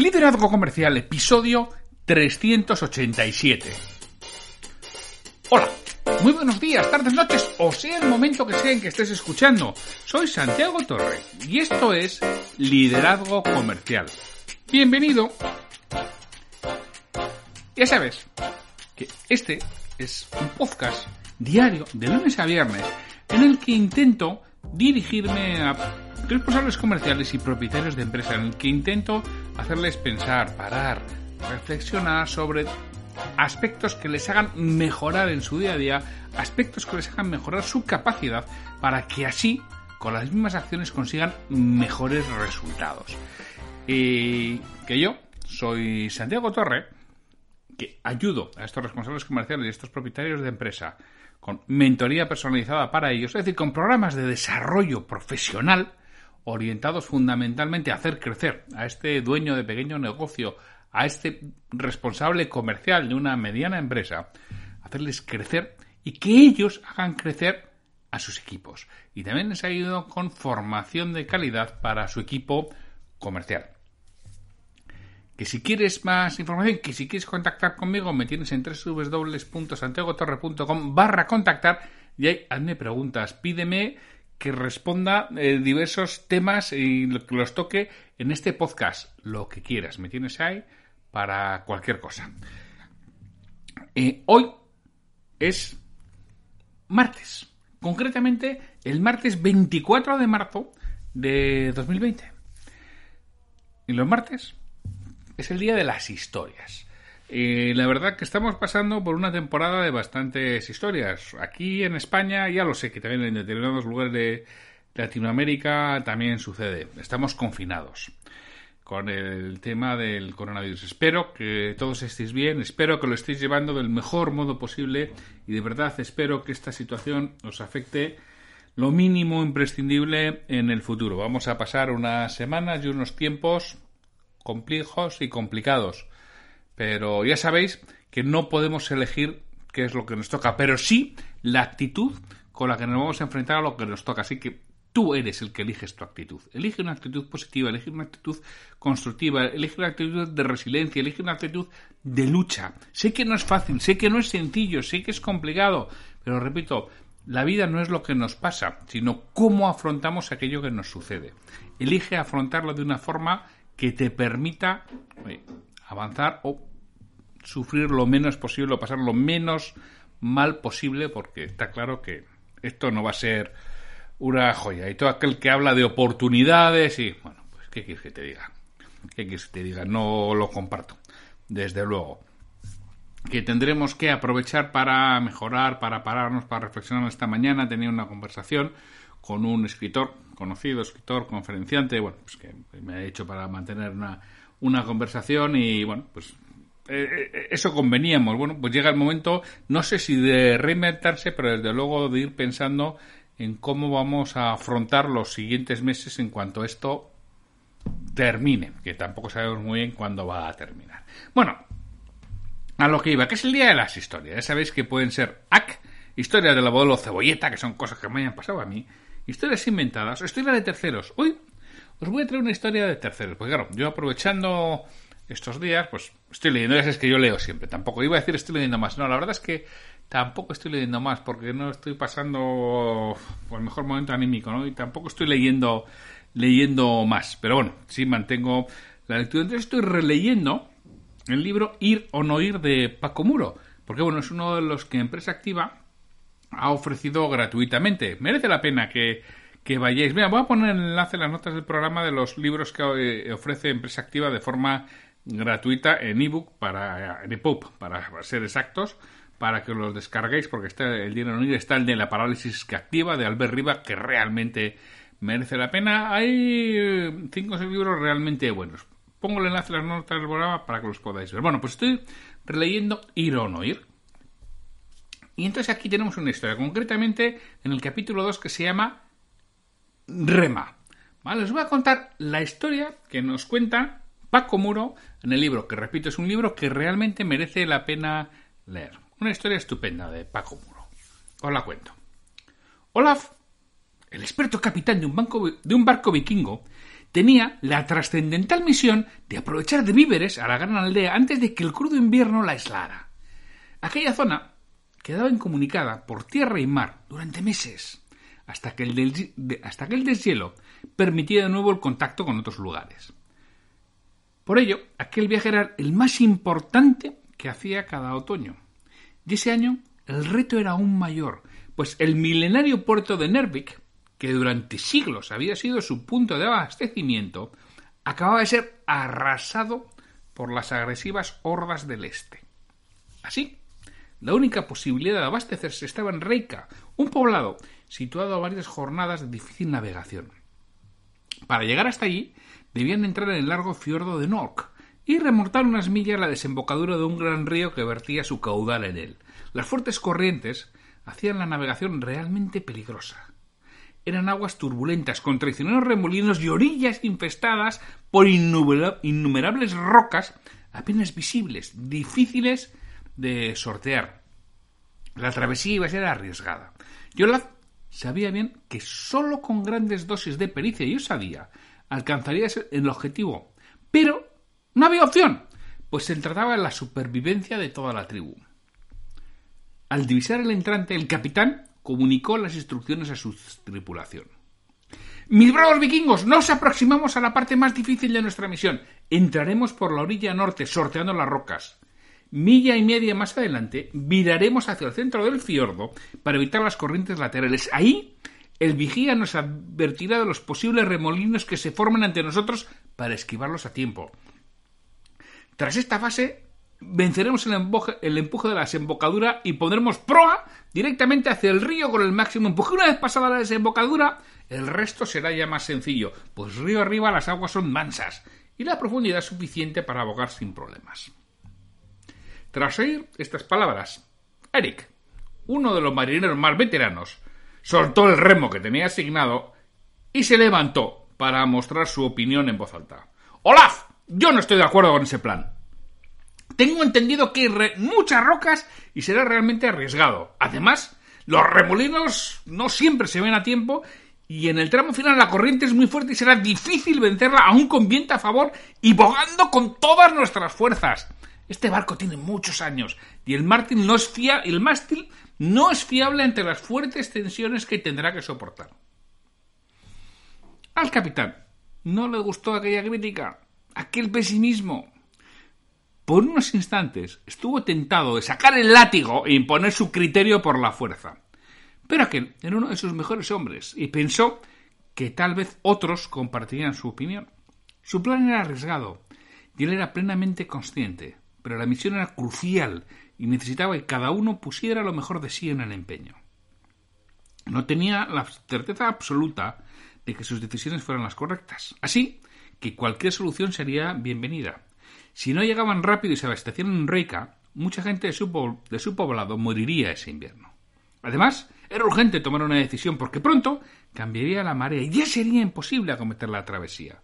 Liderazgo Comercial, episodio 387. Hola, muy buenos días, tardes, noches, o sea el momento que sea en que estés escuchando. Soy Santiago Torre y esto es Liderazgo Comercial. Bienvenido. Ya sabes que este es un podcast diario de lunes a viernes en el que intento dirigirme a responsables comerciales y propietarios de empresas en el que intento hacerles pensar, parar, reflexionar sobre aspectos que les hagan mejorar en su día a día, aspectos que les hagan mejorar su capacidad para que así, con las mismas acciones, consigan mejores resultados. Y que yo soy Santiago Torre, que ayudo a estos responsables comerciales y a estos propietarios de empresa con mentoría personalizada para ellos, es decir, con programas de desarrollo profesional orientados fundamentalmente a hacer crecer a este dueño de pequeño negocio, a este responsable comercial de una mediana empresa, hacerles crecer y que ellos hagan crecer a sus equipos. Y también les ha ido con formación de calidad para su equipo comercial. Que si quieres más información, que si quieres contactar conmigo, me tienes en www.santiagotorre.com barra contactar y ahí hazme preguntas, pídeme que responda eh, diversos temas y que los toque en este podcast. Lo que quieras, me tienes ahí para cualquier cosa. Eh, hoy es martes, concretamente el martes 24 de marzo de 2020. Y los martes es el día de las historias. La verdad que estamos pasando por una temporada de bastantes historias. Aquí en España, ya lo sé que también en determinados lugares de Latinoamérica también sucede. Estamos confinados con el tema del coronavirus. Espero que todos estéis bien, espero que lo estéis llevando del mejor modo posible y de verdad espero que esta situación os afecte lo mínimo imprescindible en el futuro. Vamos a pasar unas semanas y unos tiempos complejos y complicados pero ya sabéis que no podemos elegir qué es lo que nos toca, pero sí la actitud con la que nos vamos a enfrentar a lo que nos toca. Así que tú eres el que eliges tu actitud. Elige una actitud positiva, elige una actitud constructiva, elige una actitud de resiliencia, elige una actitud de lucha. Sé que no es fácil, sé que no es sencillo, sé que es complicado, pero repito, la vida no es lo que nos pasa, sino cómo afrontamos aquello que nos sucede. Elige afrontarlo de una forma que te permita avanzar o sufrir lo menos posible o pasar lo menos mal posible porque está claro que esto no va a ser una joya. Y todo aquel que habla de oportunidades y, bueno, pues, ¿qué quieres que te diga? ¿Qué quieres que te diga? No lo comparto, desde luego. Que tendremos que aprovechar para mejorar, para pararnos, para reflexionar esta mañana. Tenía una conversación con un escritor, conocido escritor, conferenciante, bueno, pues que me ha hecho para mantener una, una conversación y, bueno, pues eh, eh, eso conveníamos. Bueno, pues llega el momento, no sé si de reinventarse, pero desde luego de ir pensando en cómo vamos a afrontar los siguientes meses en cuanto esto termine, que tampoco sabemos muy bien cuándo va a terminar. Bueno, a lo que iba, que es el día de las historias. Ya sabéis que pueden ser AC, historias del abuelo cebolleta, que son cosas que me hayan pasado a mí, historias inventadas, historias de terceros. Hoy os voy a traer una historia de terceros, porque claro, yo aprovechando estos días, pues estoy leyendo, sabes que yo leo siempre, tampoco iba a decir estoy leyendo más, no, la verdad es que tampoco estoy leyendo más porque no estoy pasando por el mejor momento anímico, ¿no? Y tampoco estoy leyendo leyendo más, pero bueno, sí mantengo la lectura. Entonces estoy releyendo el libro Ir o no ir de Paco Muro, porque bueno, es uno de los que Empresa Activa ha ofrecido gratuitamente. Merece la pena que, que vayáis. Mira, voy a poner el enlace en las notas del programa de los libros que eh, ofrece Empresa Activa de forma gratuita en ebook para en EPUB para ser exactos para que los descarguéis porque está el dinero unido está el de la parálisis que activa de Albert Riva que realmente merece la pena hay cinco o seis libros realmente buenos pongo el enlace en las notas del programa para que los podáis ver. Bueno, pues estoy releyendo Ir o no ir. Y entonces aquí tenemos una historia, concretamente en el capítulo 2 que se llama Rema. ¿Vale? Os voy a contar la historia que nos cuenta Paco Muro en el libro, que repito, es un libro que realmente merece la pena leer. Una historia estupenda de Paco Muro. Os la cuento. Olaf, el experto capitán de un, barco vikingo, tenía la trascendental misión de aprovechar de víveres a la gran aldea antes de que el crudo invierno la aislara. Aquella zona quedaba incomunicada por tierra y mar durante meses, hasta que el, hasta que el deshielo permitía de nuevo el contacto con otros lugares. Por ello, aquel viaje era el más importante que hacía cada otoño. Y ese año el reto era aún mayor, pues el milenario puerto de Nervik, que durante siglos había sido su punto de abastecimiento, acababa de ser arrasado por las agresivas hordas del este. Así, la única posibilidad de abastecerse estaba en Reika, un poblado situado a varias jornadas de difícil navegación. Para llegar hasta allí, debían entrar en el largo fiordo de Nork y remontar unas millas la desembocadura de un gran río que vertía su caudal en él. Las fuertes corrientes hacían la navegación realmente peligrosa. Eran aguas turbulentas, con traicioneros remolinos y orillas infestadas por innumerables rocas apenas visibles, difíciles de sortear. La travesía iba a ser arriesgada. Olaf sabía bien que sólo con grandes dosis de pericia y osadía alcanzaría el objetivo. Pero no había opción, pues se trataba de la supervivencia de toda la tribu. Al divisar el entrante, el capitán comunicó las instrucciones a su tripulación. Mis bravos vikingos, nos aproximamos a la parte más difícil de nuestra misión. Entraremos por la orilla norte, sorteando las rocas. Milla y media más adelante, viraremos hacia el centro del fiordo para evitar las corrientes laterales. Ahí, el vigía nos advertirá de los posibles remolinos que se forman ante nosotros para esquivarlos a tiempo. Tras esta fase, venceremos el, empuje de la desembocadura y pondremos proa directamente hacia el río con el máximo empuje. Una vez pasada la desembocadura, el resto será ya más sencillo, pues río arriba las aguas son mansas y la profundidad suficiente para abogar sin problemas. Tras oír estas palabras, Eric, uno de los marineros más veteranos, soltó el remo que tenía asignado y se levantó para mostrar su opinión en voz alta. Olaf, yo no estoy de acuerdo con ese plan. Tengo entendido que hay muchas rocas y será realmente arriesgado. Además, los remolinos no siempre se ven a tiempo y en el tramo final la corriente es muy fuerte y será difícil vencerla aún con viento a favor y bogando con todas nuestras fuerzas. Este barco tiene muchos años y el mástil no es, el mástil no es fiable ante las fuertes tensiones que tendrá que soportar. Al capitán no le gustó aquella crítica, aquel pesimismo. Por unos instantes estuvo tentado de sacar el látigo e imponer su criterio por la fuerza. Pero aquel era uno de sus mejores hombres y pensó que tal vez otros compartirían su opinión. Su plan era arriesgado y él era plenamente consciente, pero la misión era crucial y necesitaba que cada uno pusiera lo mejor de sí en el empeño. No tenía la certeza absoluta de que sus decisiones fueran las correctas, así que cualquier solución sería bienvenida. Si no llegaban rápido y se abastecían en Reika, mucha gente de su, de su poblado moriría ese invierno. Además, era urgente tomar una decisión porque pronto cambiaría la marea y ya sería imposible acometer la travesía.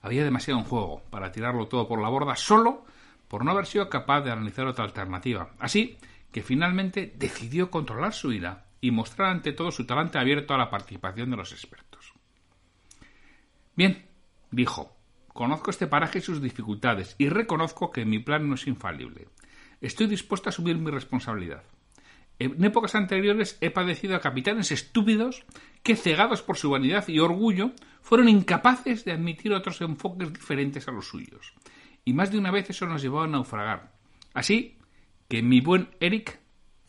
Había demasiado en juego para tirarlo todo por la borda solo por no haber sido capaz de analizar otra alternativa. Así que finalmente decidió controlar su ira y mostrar ante todo su talante abierto a la participación de los expertos. Bien, dijo, conozco este paraje y sus dificultades y reconozco que mi plan no es infalible. Estoy dispuesto a asumir mi responsabilidad. En épocas anteriores he padecido a capitanes estúpidos que, cegados por su vanidad y orgullo, fueron incapaces de admitir otros enfoques diferentes a los suyos y más de una vez eso nos llevó a naufragar. Así que, mi buen Eric,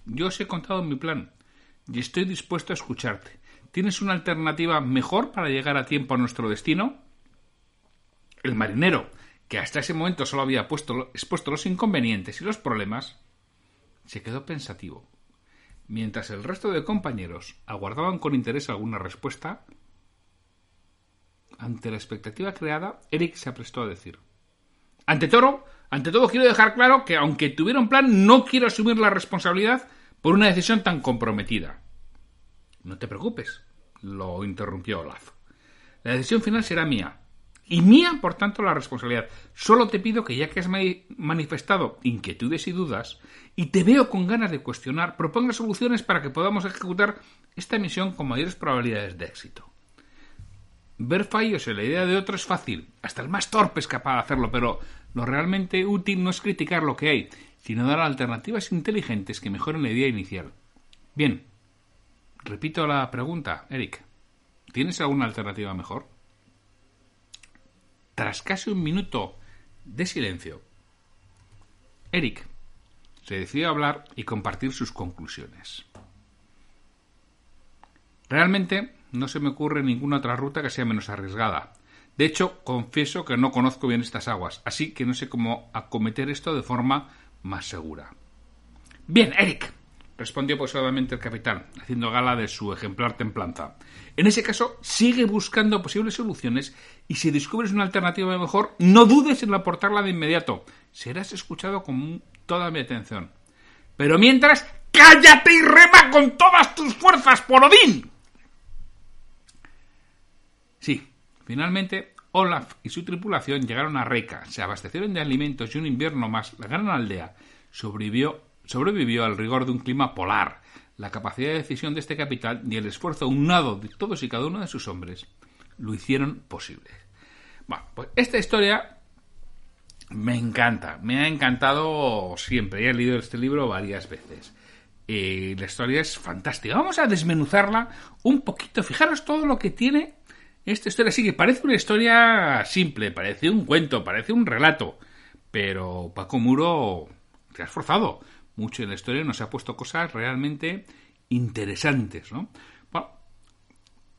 yo os he contado mi plan y estoy dispuesto a escucharte. ¿Tienes una alternativa mejor para llegar a tiempo a nuestro destino? El marinero, que hasta ese momento solo había puesto, expuesto los inconvenientes y los problemas, se quedó pensativo. Mientras el resto de compañeros aguardaban con interés alguna respuesta, ante la expectativa creada, Eric se aprestó a decir Ante todo, ante todo quiero dejar claro que aunque tuviera un plan, no quiero asumir la responsabilidad por una decisión tan comprometida. No te preocupes, lo interrumpió Olaf. La decisión final será mía. Y mía, por tanto, la responsabilidad. Solo te pido que ya que has manifestado inquietudes y dudas, y te veo con ganas de cuestionar, proponga soluciones para que podamos ejecutar esta misión con mayores probabilidades de éxito. Ver fallos en la idea de otro es fácil, hasta el más torpe es capaz de hacerlo, pero lo realmente útil no es criticar lo que hay, sino dar alternativas inteligentes que mejoren la idea inicial. Bien, repito la pregunta, Eric. ¿Tienes alguna alternativa mejor? Tras casi un minuto de silencio, Eric se decidió a hablar y compartir sus conclusiones. Realmente no se me ocurre ninguna otra ruta que sea menos arriesgada. De hecho, confieso que no conozco bien estas aguas, así que no sé cómo acometer esto de forma más segura. Bien, Eric, respondió posadamente el capitán, haciendo gala de su ejemplar templanza. En ese caso, sigue buscando posibles soluciones y si descubres una alternativa mejor, no dudes en aportarla de inmediato. Serás escuchado con toda mi atención. Pero mientras, cállate y rema con todas tus fuerzas, por Odín. Sí, finalmente Olaf y su tripulación llegaron a Reika, se abastecieron de alimentos y un invierno más. La gran aldea sobrevivió, sobrevivió al rigor de un clima polar. La capacidad de decisión de este capital y el esfuerzo unado de todos y cada uno de sus hombres lo hicieron posible. Bueno, pues esta historia me encanta, me ha encantado siempre. He leído este libro varias veces. Y la historia es fantástica. Vamos a desmenuzarla un poquito. Fijaros todo lo que tiene esta historia sí que parece una historia simple, parece un cuento, parece un relato, pero Paco Muro se ha esforzado mucho en la historia nos ha puesto cosas realmente interesantes, ¿no? Bueno,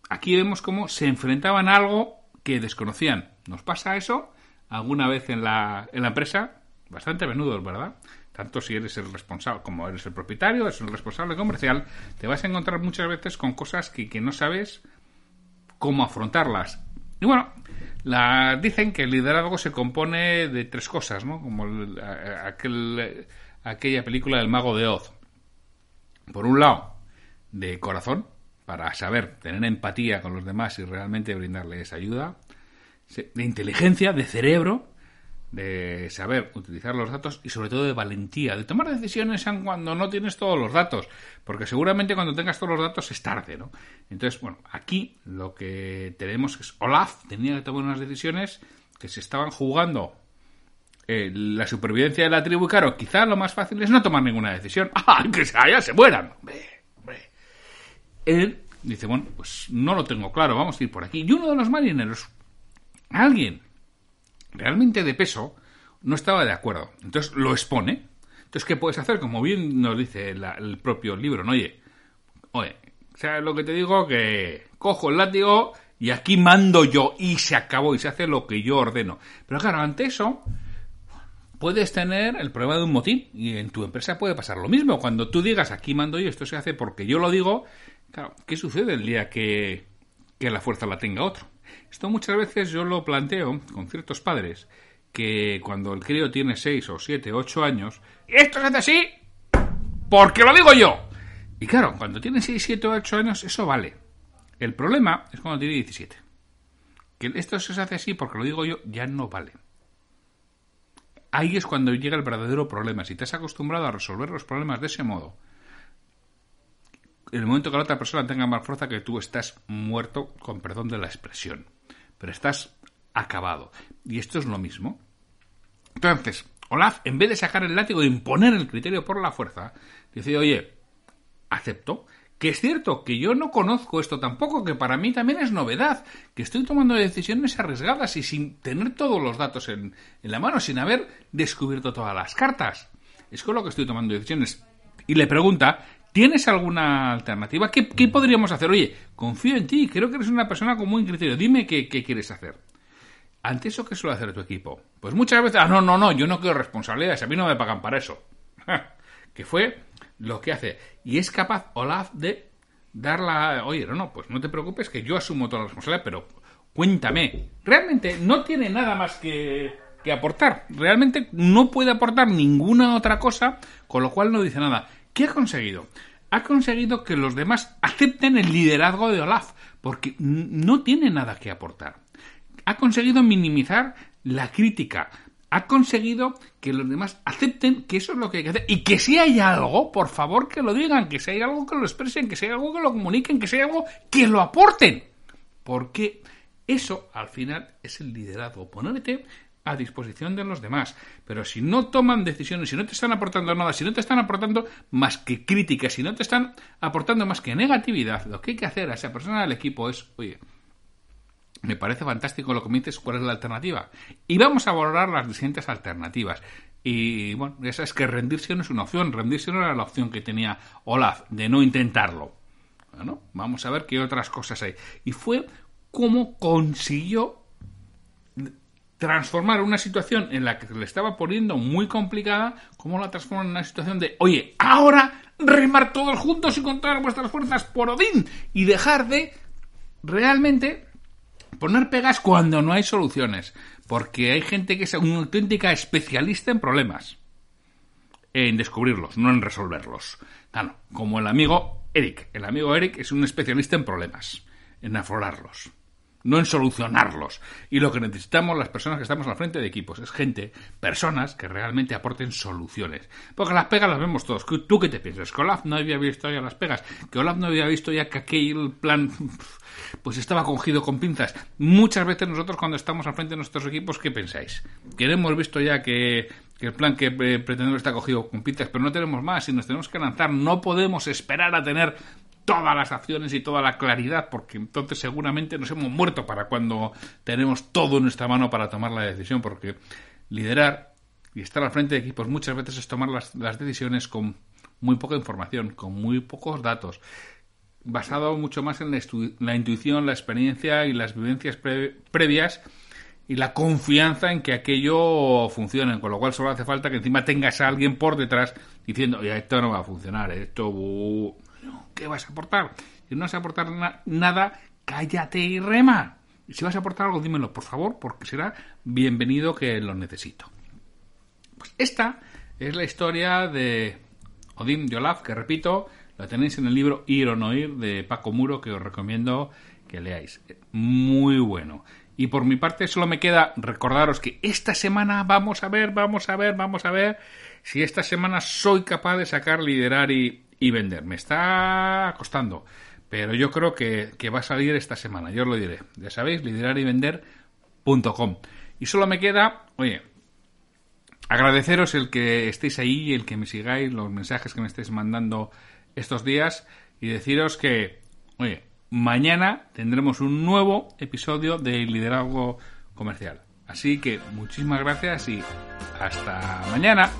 aquí vemos cómo se enfrentaban a algo que desconocían. ¿Nos pasa eso alguna vez en la, en la empresa? Bastante a menudo, ¿verdad? Tanto si eres el responsable como eres el propietario, eres el responsable comercial, te vas a encontrar muchas veces con cosas que, que no sabes cómo afrontarlas. Y bueno, la, dicen que el liderazgo se compone de tres cosas, ¿no? Como aquel, aquella película del mago de Oz. Por un lado, de corazón, para saber tener empatía con los demás y realmente brindarles ayuda. De inteligencia, de cerebro, de saber utilizar los datos y sobre todo de valentía, de tomar decisiones cuando no tienes todos los datos, porque seguramente cuando tengas todos los datos es tarde, ¿no? Entonces, bueno, aquí lo que tenemos es Olaf tenía que tomar unas decisiones que se estaban jugando eh, la supervivencia de la tribu claro, quizá lo más fácil es no tomar ninguna decisión. ¡Ah, que ya se mueran! Él dice, bueno, pues no lo tengo claro, vamos a ir por aquí. Y uno de los marineros, alguien realmente de peso, no estaba de acuerdo. Entonces lo expone. Entonces, ¿qué puedes hacer? Como bien nos dice el propio libro, ¿no? Oye, oye, sea, lo que te digo que cojo el látigo y aquí mando yo y se acabó y se hace lo que yo ordeno. Pero claro, ante eso puedes tener el problema de un motín y en tu empresa puede pasar lo mismo. Cuando tú digas aquí mando yo, esto se hace porque yo lo digo, claro, ¿qué sucede el día que, que la fuerza la tenga otro? Esto muchas veces yo lo planteo con ciertos padres que cuando el crío tiene 6 o 7 o 8 años, esto se hace así porque lo digo yo. Y claro, cuando tiene 6, 7 o 8 años eso vale. El problema es cuando tiene 17. Que esto se hace así porque lo digo yo ya no vale. Ahí es cuando llega el verdadero problema. Si te has acostumbrado a resolver los problemas de ese modo, el momento que la otra persona tenga más fuerza que tú, estás muerto, con perdón de la expresión. Pero estás acabado. Y esto es lo mismo. Entonces, Olaf, en vez de sacar el látigo e imponer el criterio por la fuerza, dice, oye, acepto que es cierto que yo no conozco esto tampoco, que para mí también es novedad, que estoy tomando decisiones arriesgadas y sin tener todos los datos en, en la mano, sin haber descubierto todas las cartas. Es con lo que estoy tomando decisiones. Y le pregunta ¿Tienes alguna alternativa? ¿Qué, podríamos hacer? Oye, confío en ti, creo que eres una persona con buen criterio, dime qué, quieres hacer. Ante eso, ¿qué suele hacer tu equipo? Pues muchas veces, ah, no, no, no, yo no quiero responsabilidades, a mí no me pagan para eso. que fue lo que hace. Y es capaz Olaf de dar la... Oye, no, no, pues no te preocupes que yo asumo toda la responsabilidad, pero cuéntame. Realmente no tiene nada más que que aportar. Realmente no puede aportar ninguna otra cosa, con lo cual no dice nada. ¿Qué ha conseguido? Ha conseguido que los demás acepten el liderazgo de Olaf, porque no tiene nada que aportar. Ha conseguido minimizar la crítica, ha conseguido que los demás acepten que eso es lo que hay que hacer y que si hay algo, por favor que lo digan, que si hay algo que lo expresen, que si hay algo que lo comuniquen, que si hay algo que lo aporten. Porque eso al final es el liderazgo, ponerte a disposición de los demás. Pero si no toman decisiones, si no te están aportando nada, si no te están aportando más que críticas, si no te están aportando más que negatividad, lo que hay que hacer a esa persona del equipo es, oye, me parece fantástico lo que me dices, cuál es la alternativa. Y vamos a valorar las distintas alternativas. Y bueno, esa es que rendirse no es una opción, rendirse no era la opción que tenía Olaf, de no intentarlo. Bueno, vamos a ver qué otras cosas hay. Y fue cómo consiguió transformar una situación en la que le estaba poniendo muy complicada, cómo la transformó en una situación de, oye, ahora remar todos juntos y contar vuestras fuerzas por Odín y dejar de realmente poner pegas cuando no hay soluciones, porque hay gente que es una auténtica especialista en problemas, en descubrirlos, no en resolverlos. Claro, como el amigo Eric. El amigo Eric es un especialista en problemas, en aflorarlos no en solucionarlos. Y lo que necesitamos las personas que estamos al frente de equipos es gente, personas que realmente aporten soluciones. Porque las pegas las vemos todos. ¿Tú qué te piensas? ¿Que Olaf no había visto ya las pegas? ¿Que Olaf no había visto ya que aquel plan pues estaba cogido con pinzas? Muchas veces nosotros cuando estamos al frente de nuestros equipos, ¿qué pensáis? Que hemos visto ya que, que el plan que eh, pretendemos está cogido con pinzas, pero no tenemos más y nos tenemos que lanzar. No podemos esperar a tener todas las acciones y toda la claridad, porque entonces seguramente nos hemos muerto para cuando tenemos todo en nuestra mano para tomar la decisión, porque liderar y estar al frente de equipos muchas veces es tomar las, decisiones con muy poca información, con muy pocos datos, basado mucho más en la, intuición, la experiencia y las vivencias previas y la confianza en que aquello funcione, con lo cual solo hace falta que encima tengas a alguien por detrás diciendo, esto no va a funcionar, esto... ¿Qué vas a aportar? Si no vas a aportar nada, cállate y rema. Si vas a aportar algo, dímelo, por favor, porque será bienvenido que lo necesito. Pues esta es la historia de Odín de Olaf, que repito, la tenéis en el libro Ir o no ir de Paco Muro, que os recomiendo que leáis. Muy bueno. Y por mi parte solo me queda recordaros que esta semana vamos a ver, vamos a ver, vamos a ver si esta semana soy capaz de sacar, liderar y vender. Me está costando, pero yo creo que, va a salir esta semana, yo os lo diré. Ya sabéis, liderar y vender.com. Y solo me queda, oye, agradeceros el que estéis ahí, el que me sigáis, los mensajes que me estéis mandando estos días y deciros que, oye, mañana tendremos un nuevo episodio de liderazgo comercial. Así que muchísimas gracias y hasta mañana.